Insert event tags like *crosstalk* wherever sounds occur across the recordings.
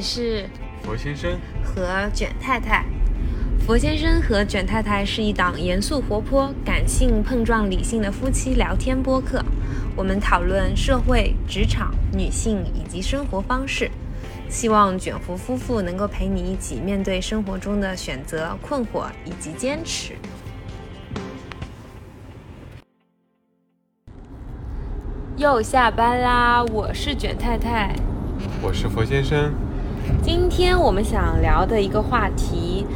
里是佛先生和卷太太。佛先生和卷太太是一档严肃活泼、感性碰撞理性的夫妻聊天播客。我们讨论社会、职场、女性以及生活方式，希望卷福夫妇能够陪你一起面对生活中的选择、困惑以及坚持。又下班啦，我是卷太太。我是佛先生。今天我们想聊的一个话题，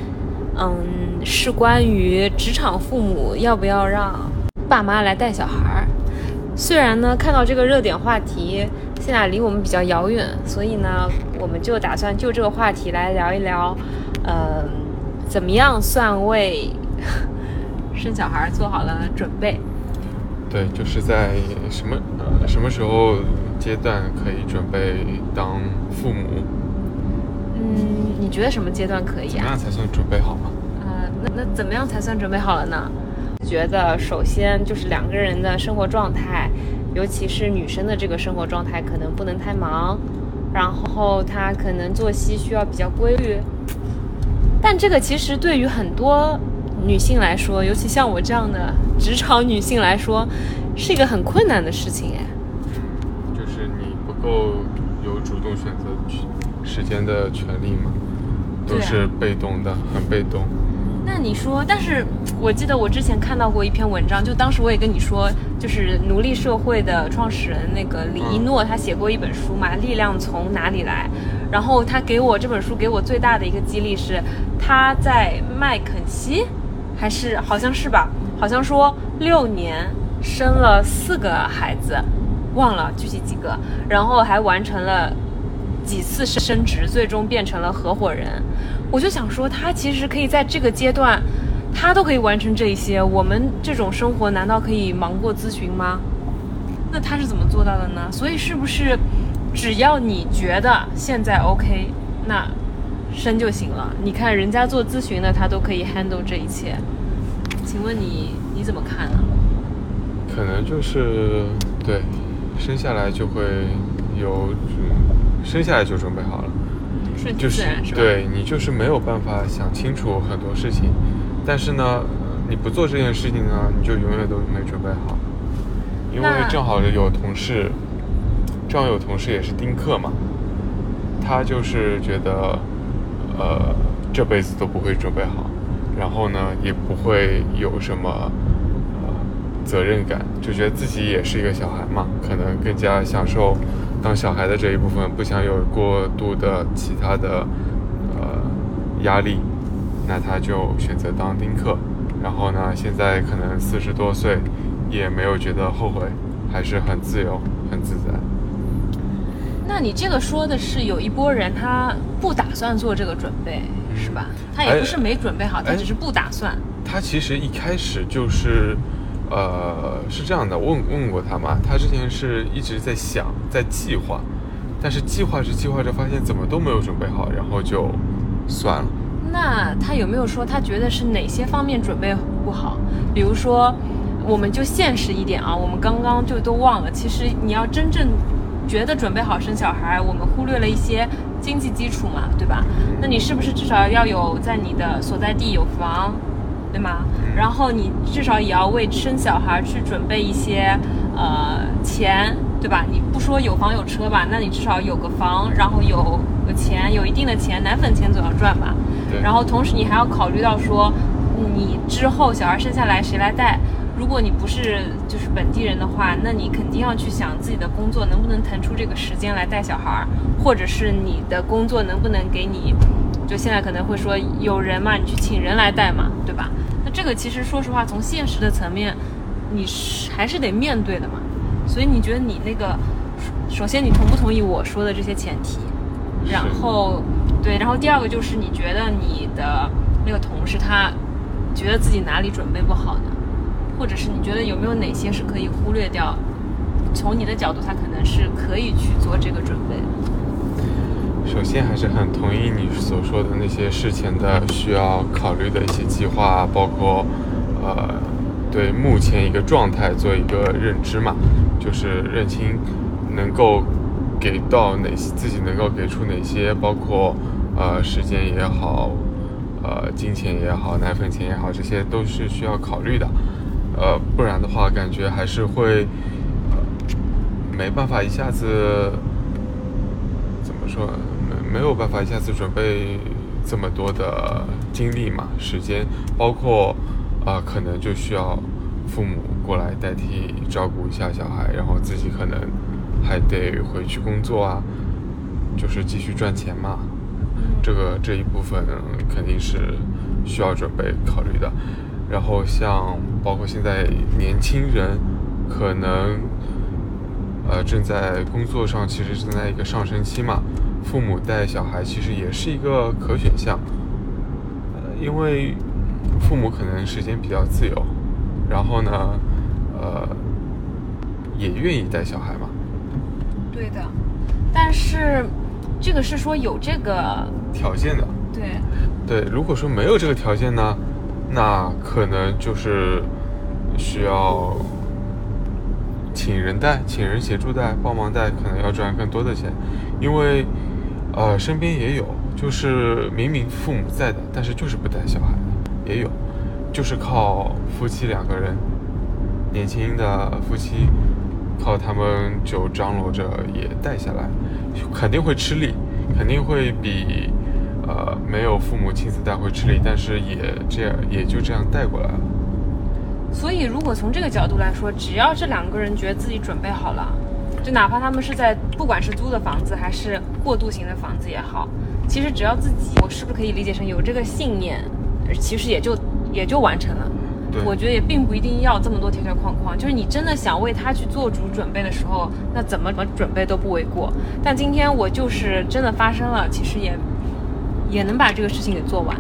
嗯，是关于职场父母要不要让爸妈来带小孩儿。虽然呢，看到这个热点话题现在离我们比较遥远，所以呢，我们就打算就这个话题来聊一聊，呃，怎么样算为 *laughs* 生小孩做好了准备？对，就是在什么呃什么时候阶段可以准备当父母？觉得什么阶段可以啊？怎么样才算准备好吗？呃，那那怎么样才算准备好了呢？觉得首先就是两个人的生活状态，尤其是女生的这个生活状态，可能不能太忙，然后她可能作息需要比较规律。但这个其实对于很多女性来说，尤其像我这样的职场女性来说，是一个很困难的事情哎。就是你不够有主动选择去时间的权利嘛，都是被动的，很被动。那你说，但是我记得我之前看到过一篇文章，就当时我也跟你说，就是奴隶社会的创始人那个李一诺，他写过一本书嘛，《力量从哪里来》。然后他给我这本书给我最大的一个激励是，他在麦肯锡，还是好像是吧？好像说六年生了四个孩子，忘了具体几个，然后还完成了几次升职，最终变成了合伙人。我就想说，他其实可以在这个阶段，他都可以完成这一些，我们这种生活难道可以忙过咨询吗？那他是怎么做到的呢？所以是不是只要你觉得现在 OK，那生就行了？你看人家做咨询的，他都可以 handle 这一切，请问你你怎么看呢？可能就是对，生下来就会有，生下来就准备好了。顺其就是自然是吧？对你就是没有办法想清楚很多事情，但是呢，呃你不做这件事情呢，你就永远都没准备好。因为正好有同事，正好有同事也是丁克嘛，他就是觉得，呃，这辈子都不会准备好，然后呢，也不会有什么呃责任感，就觉得自己也是一个小孩嘛，可能更加享受当小孩的这一部分，不想有过度的其他的呃压力，那他就选择当丁克。然后呢，现在可能四十多岁，也没有觉得后悔，还是很自由、很自在。那你这个说的是有一波人他不打算做这个准备，是吧？他也哎不是没准备好，他哎只是不打算。他其实一开始就是，呃，是这样的，问问过他嘛，他之前是一直在想，在计划，但是计划着计划着，发现怎么都没有准备好，然后就算了。那他有没有说他觉得是哪些方面准备不好？比如说，我们就现实一点啊，我们刚刚就都忘了，其实你要真正觉得准备好生小孩，我们忽略了一些经济基础嘛，对吧？那你是不是至少要有在你的所在地有房，对吗？然后你至少也要为生小孩去准备一些呃钱，对吧？你不说有房有车吧，那你至少有个房，然后有有钱，有一定的钱，奶粉钱总要赚吧。对然后同时你还要考虑到说，你之后小孩生下来谁来带？如果你不是就是本地人的话，那你肯定要去想自己的工作能不能腾出这个时间来带小孩儿，或者是你的工作能不能给你，就现在可能会说有人嘛，你去请人来带嘛，对吧？那这个其实说实话，从现实的层面，你是还是得面对的嘛。所以你觉得你那个，首先你同不同意我说的这些前提？然后，对，然后第二个就是你觉得你的那个同事他觉得自己哪里准备不好呢？或者是你觉得有没有哪些是可以忽略掉？从你的角度，他可能是可以去做这个准备的。首先还是很同意你所说的那些事前的需要考虑的一些计划，包括呃对目前一个状态做一个认知嘛，就是认清能够给到哪些，自己能够给出哪些，包括呃时间也好，呃金钱也好，奶粉钱也好，这些都是需要考虑的。呃，不然的话，感觉还是会没办法一下子怎么说，没没有办法一下子准备这么多的精力嘛，时间，包括啊，可能就需要父母过来代替照顾一下小孩，然后自己可能还得回去工作啊，就是继续赚钱嘛，这个这一部分肯定是需要准备考虑的。然后像包括现在年轻人，可能呃正在工作上，其实正在一个上升期嘛，父母带小孩其实也是一个可选项，呃，因为父母可能时间比较自由，然后呢，呃，也愿意带小孩嘛。对的，但是这个是说有这个条件的。对。对，如果说没有这个条件呢？那可能就是需要请人带，请人协助带，帮忙带，可能要赚更多的钱。因为，呃，身边也有，就是明明父母在的，但是就是不带小孩，也有，就是靠夫妻两个人，年轻的夫妻，靠他们就张罗着也带下来，肯定会吃力，肯定会比。呃，没有父母亲自带会吃力，但是也这样，也就这样带过来了。所以，如果从这个角度来说，只要这两个人觉得自己准备好了，就哪怕他们是在不管是租的房子还是过渡型的房子也好，其实只要自己，我是不是可以理解成有这个信念，其实也就也就完成了。我觉得也并不一定要这么多条条框框，就是你真的想为他去做主准备的时候，那怎么怎么准备都不为过。但今天我就是真的发生了，其实也。也能把这个事情给做完，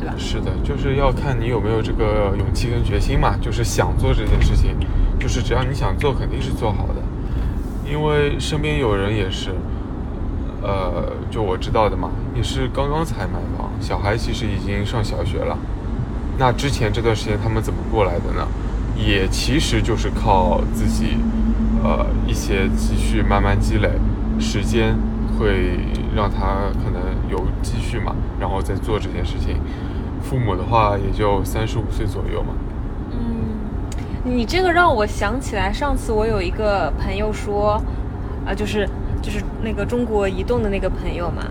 对吧？是的，就是要看你有没有这个勇气跟决心嘛。就是想做这件事情，就是只要你想做，肯定是做好的。因为身边有人也是，呃，就我知道的嘛，也是刚刚才买房，小孩其实已经上小学了。那之前这段时间他们怎么过来的呢？也其实就是靠自己，呃，一些积蓄慢慢积累，时间会让他可能。有积蓄嘛，然后再做这件事情。父母的话也就三十五岁左右嘛。你这个让我想起来，上次我有一个朋友说，啊，就是就是那个中国移动的那个朋友嘛，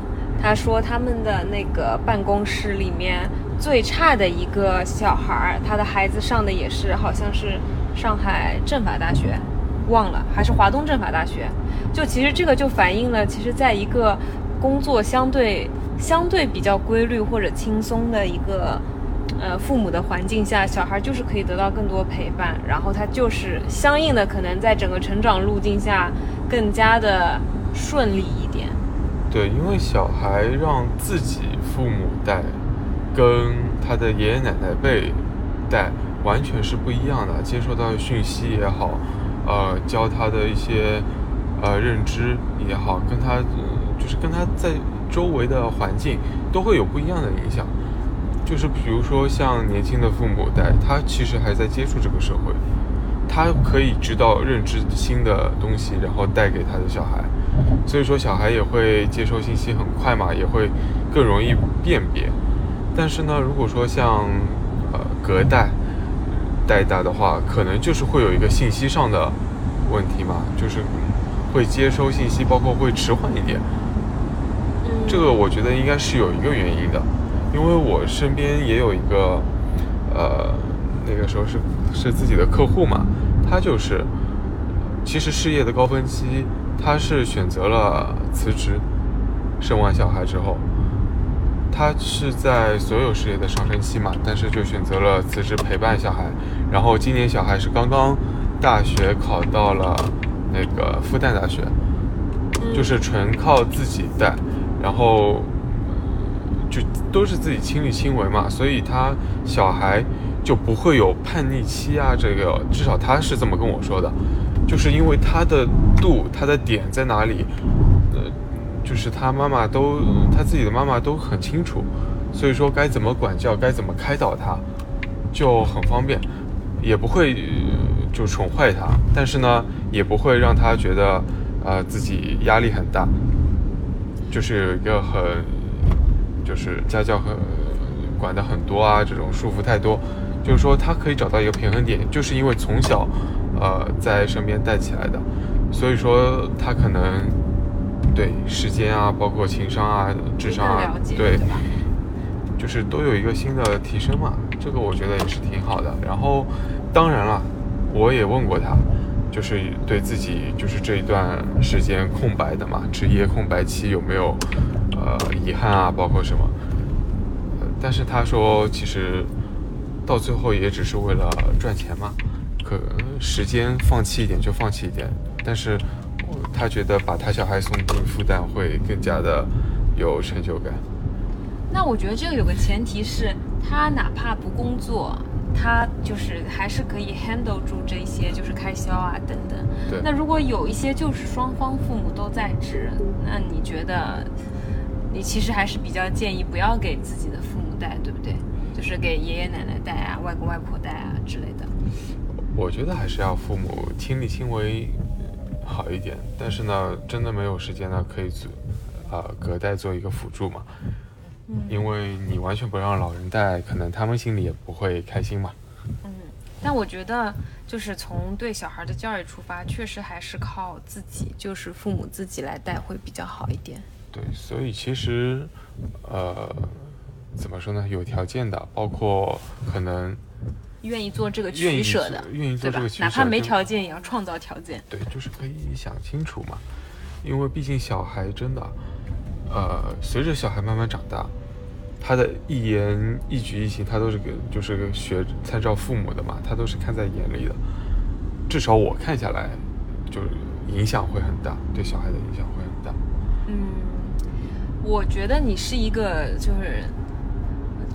他说他们的那个办公室里面最差的一个小孩儿，他的孩子上的也是好像是上海政法大学，忘了还是华东政法大学。就其实这个就反映了，其实在一个。工作相对相对比较规律或者轻松的一个呃父母的环境下，小孩就是可以得到更多陪伴，然后他就是相应的可能在整个成长路径下更加的顺利一点。对，因为小孩让自己父母带，跟他的爷爷奶奶辈带完全是不一样的，接受到的讯息也好，呃，教他的一些呃认知也好，跟他。就是跟他在周围的环境都会有不一样的影响，就是比如说像年轻的父母带，他其实还在接触这个社会，他可以知道认知新的东西，然后带给他的小孩，所以说小孩也会接收信息很快嘛，也会更容易辨别。但是呢，如果说像呃隔代带大的话，可能就是会有一个信息上的问题嘛，就是会接收信息，包括会迟缓一点。这个我觉得应该是有一个原因的，因为我身边也有一个，呃，那个时候是是自己的客户嘛，他就是，其实事业的高峰期，他是选择了辞职，生完小孩之后，他是在所有事业的上升期嘛，但是就选择了辞职陪伴小孩，然后今年小孩是刚刚大学考到了那个复旦大学，就是纯靠自己带。然后就都是自己亲力亲为嘛，所以他小孩就不会有叛逆期啊。这个至少他是这么跟我说的，就是因为他的度，他的点在哪里，呃，就是他妈妈都他自己的妈妈都很清楚，所以说该怎么管教，该怎么开导他，就很方便，也不会就宠坏他，但是呢，也不会让他觉得呃，自己压力很大，就是有一个很，就是家教很管的很多啊，这种束缚太多，就是说他可以找到一个平衡点，就是因为从小，呃，在身边带起来的，所以说他可能对时间啊，包括情商啊、智商啊，对，就是都有一个新的提升嘛，这个我觉得也是挺好的。然后，当然了，我也问过他。就是对自己就是这一段时间空白的嘛，职业空白期有没有呃遗憾啊？包括什么？但是他说，其实到最后也只是为了赚钱嘛，可时间放弃一点就放弃一点。但是他觉得把他小孩送进复旦会更加的有成就感。那我觉得这个有个前提是他哪怕不工作。他就是还是可以 handle 住这些，就是开销啊等等。对。那如果有一些就是双方父母都在职，那你觉得，你其实还是比较建议不要给自己的父母带，对不对？就是给爷爷奶奶带啊，外公外婆带啊之类的。我觉得还是要父母亲力亲为好一点，但是呢，真的没有时间呢，可以做，呃，隔代做一个辅助嘛。因为你完全不让老人带，可能他们心里也不会开心嘛。嗯，但我觉得就是从对小孩的教育出发，确实还是靠自己，就是父母自己来带会比较好一点。对，所以其实，呃，怎么说呢？有条件的，包括可能愿意做这个取舍的，愿意做这个取舍，哪怕没条件也要创造条件。对，就是可以想清楚嘛，因为毕竟小孩真的。呃，随着小孩慢慢长大，他的一言一举一行，他都是个就是个学参照父母的嘛，他都是看在眼里的。至少我看下来，就是影响会很大，对小孩的影响会很大。嗯，我觉得你是一个就是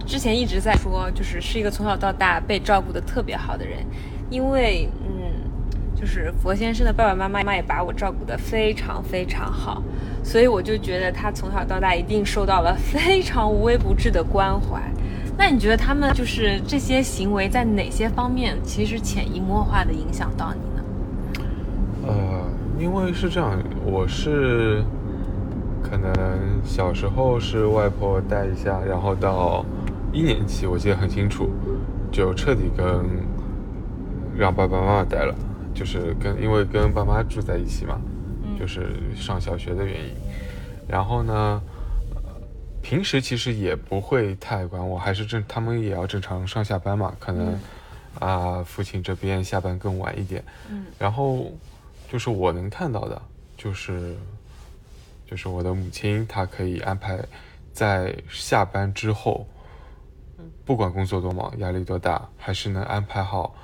之前一直在说，就是是一个从小到大被照顾的特别好的人，因为嗯，就是佛先生的爸爸妈妈也把我照顾的非常非常好。所以我就觉得他从小到大一定受到了非常无微不至的关怀。那你觉得他们就是这些行为在哪些方面其实潜移默化的影响到你呢？呃，因为是这样，我是可能小时候是外婆带一下，然后到一年级，我记得很清楚，就彻底跟让爸爸妈妈带了，就是跟因为跟爸妈住在一起嘛。就是上小学的原因，然后呢，平时其实也不会太管我，还是正他们也要正常上下班嘛，可能啊父亲这边下班更晚一点，嗯，然后就是我能看到的，就是就是我的母亲她可以安排在下班之后，不管工作多忙压力多大，还是能安排好，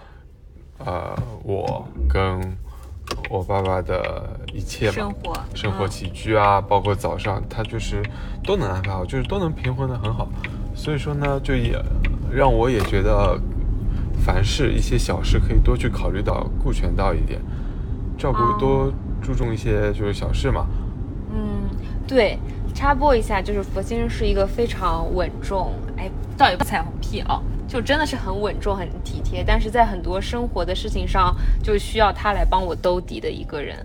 呃我跟。我爸爸的一切生活、生活起居啊，包括早上，他就是都能安排好，就是都能平衡的很好。所以说呢，就也让我也觉得，凡事一些小事可以多去考虑到、顾全到一点，照顾多注重一些就是小事嘛。嗯，对，插播一下，就是佛先生是一个非常稳重，哎，倒也不彩虹屁啊。就真的是很稳重、很体贴，但是在很多生活的事情上，就需要他来帮我兜底的一个人。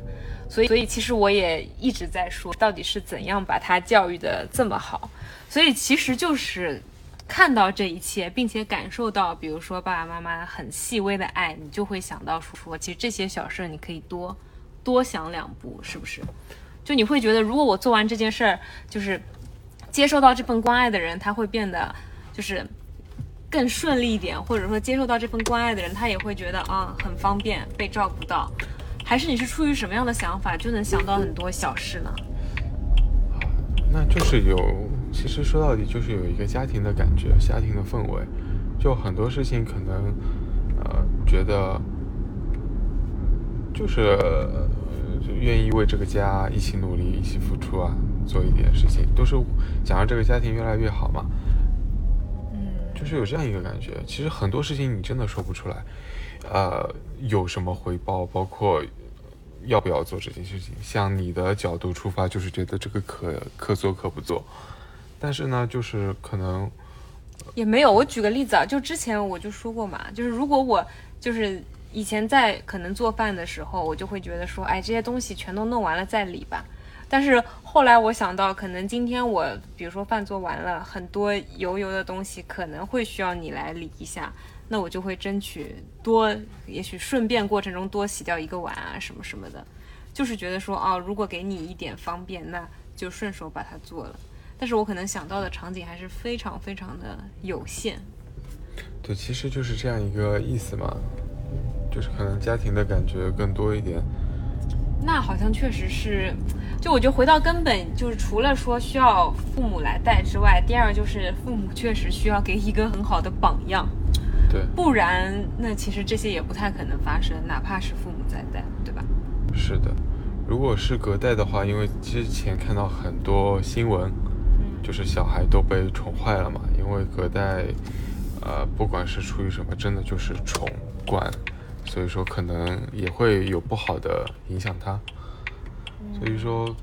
所以，所以其实我也一直在说，到底是怎样把他教育的这么好。所以，其实就是看到这一切，并且感受到，比如说爸爸妈妈很细微的爱，你就会想到说，其实这些小事你可以多多想两步，是不是？就你会觉得，如果我做完这件事儿，就是接受到这份关爱的人，他会变得就是。更顺利一点，或者说接受到这份关爱的人，他也会觉得啊很方便被照顾到，还是你是出于什么样的想法就能想到很多小事呢？那就是有，其实说到底就是有一个家庭的感觉，家庭的氛围，就很多事情可能，呃，觉得就是愿意为这个家一起努力、一起付出啊，做一点事情，都是想让这个家庭越来越好嘛。就是有这样一个感觉，其实很多事情你真的说不出来，呃，有什么回报，包括要不要做这件事情。像你的角度出发，就是觉得这个可可做可不做，但是呢，就是可能也没有。我举个例子啊，就之前我就说过嘛，就是如果我就是以前在可能做饭的时候，我就会觉得说，哎，这些东西全都弄完了再理吧。但是后来我想到，可能今天我比如说饭做完了，很多油油的东西可能会需要你来理一下，那我就会争取多，也许顺便过程中多洗掉一个碗啊什么什么的，就是觉得说，哦，如果给你一点方便，那就顺手把它做了。但是我可能想到的场景还是非常非常的有限。对，其实就是这样一个意思嘛，就是可能家庭的感觉更多一点。那好像确实是，就我觉得回到根本，就是除了说需要父母来带之外，第二就是父母确实需要给一个很好的榜样，对，不然那其实这些也不太可能发生，哪怕是父母在带，对吧？是的，如果是隔代的话，因为之前看到很多新闻，就是小孩都被宠坏了嘛，因为隔代，呃，不管是出于什么，真的就是宠惯。所以说可能也会有不好的影响他，所以说，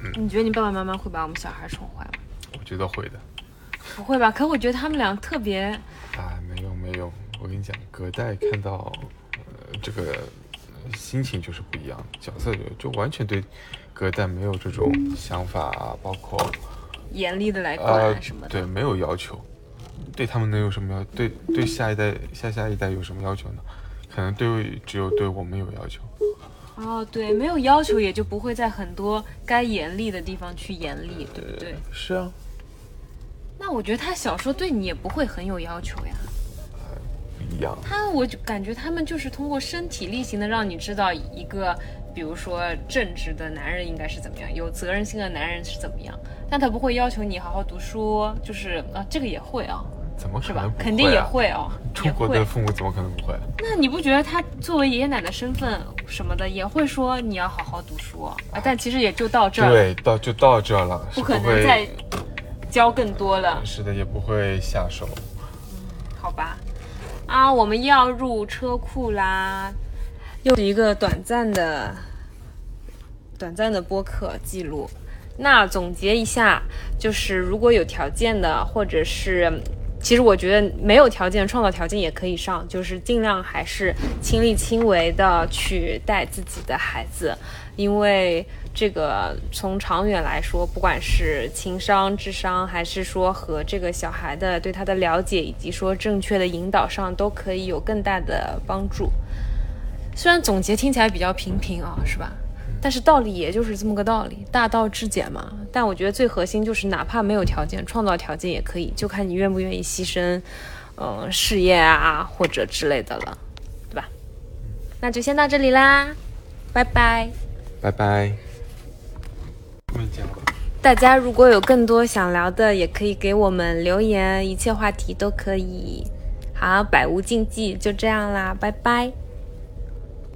嗯，你觉得你爸爸妈妈会把我们小孩宠坏吗？我觉得会的。不会吧？可我觉得他们俩特别……哎，没有没有，我跟你讲，隔代看到，呃，这个心情就是不一样，角色就就完全对隔代没有这种想法啊，包括严厉的来管什么的，对，没有要求。对他们能有什么要？对对下一代、下下一代有什么要求呢？可能对只有对我们有要求。哦，对，没有要求也就不会在很多该严厉的地方去严厉，对不对？是啊。那我觉得他小时候对你也不会很有要求呀。不一样。他，我就感觉他们就是通过身体力行的让你知道一个，比如说正直的男人应该是怎么样，有责任心的男人是怎么样。但他不会要求你好好读书，就是啊，这个也会啊。怎么可能？肯定也会哦。中国的父母怎么可能不会？那你不觉得他作为爷爷奶奶身份什么的，也会说你要好好读书啊？但其实也就到这儿。对，到就到这了，不可能再教更多了。是的，也不会下手。嗯，好吧。啊，我们要入车库啦，又是一个短暂的、短暂的播客记录。那总结一下，就是如果有条件的，或者是。其实我觉得没有条件创造条件也可以上，就是尽量还是亲力亲为的去带自己的孩子，因为这个从长远来说，不管是情商、智商，还是说和这个小孩的对他的了解，以及说正确的引导上，都可以有更大的帮助。虽然总结听起来比较平平啊，是吧？但是道理也就是这么个道理，大道至简嘛。但我觉得最核心就是，哪怕没有条件，创造条件也可以，就看你愿不愿意牺牲，嗯，事业啊或者之类的了，对吧？那就先到这里啦，拜拜，拜拜。大家如果有更多想聊的，也可以给我们留言，一切话题都可以。好，百无禁忌，就这样啦，拜拜。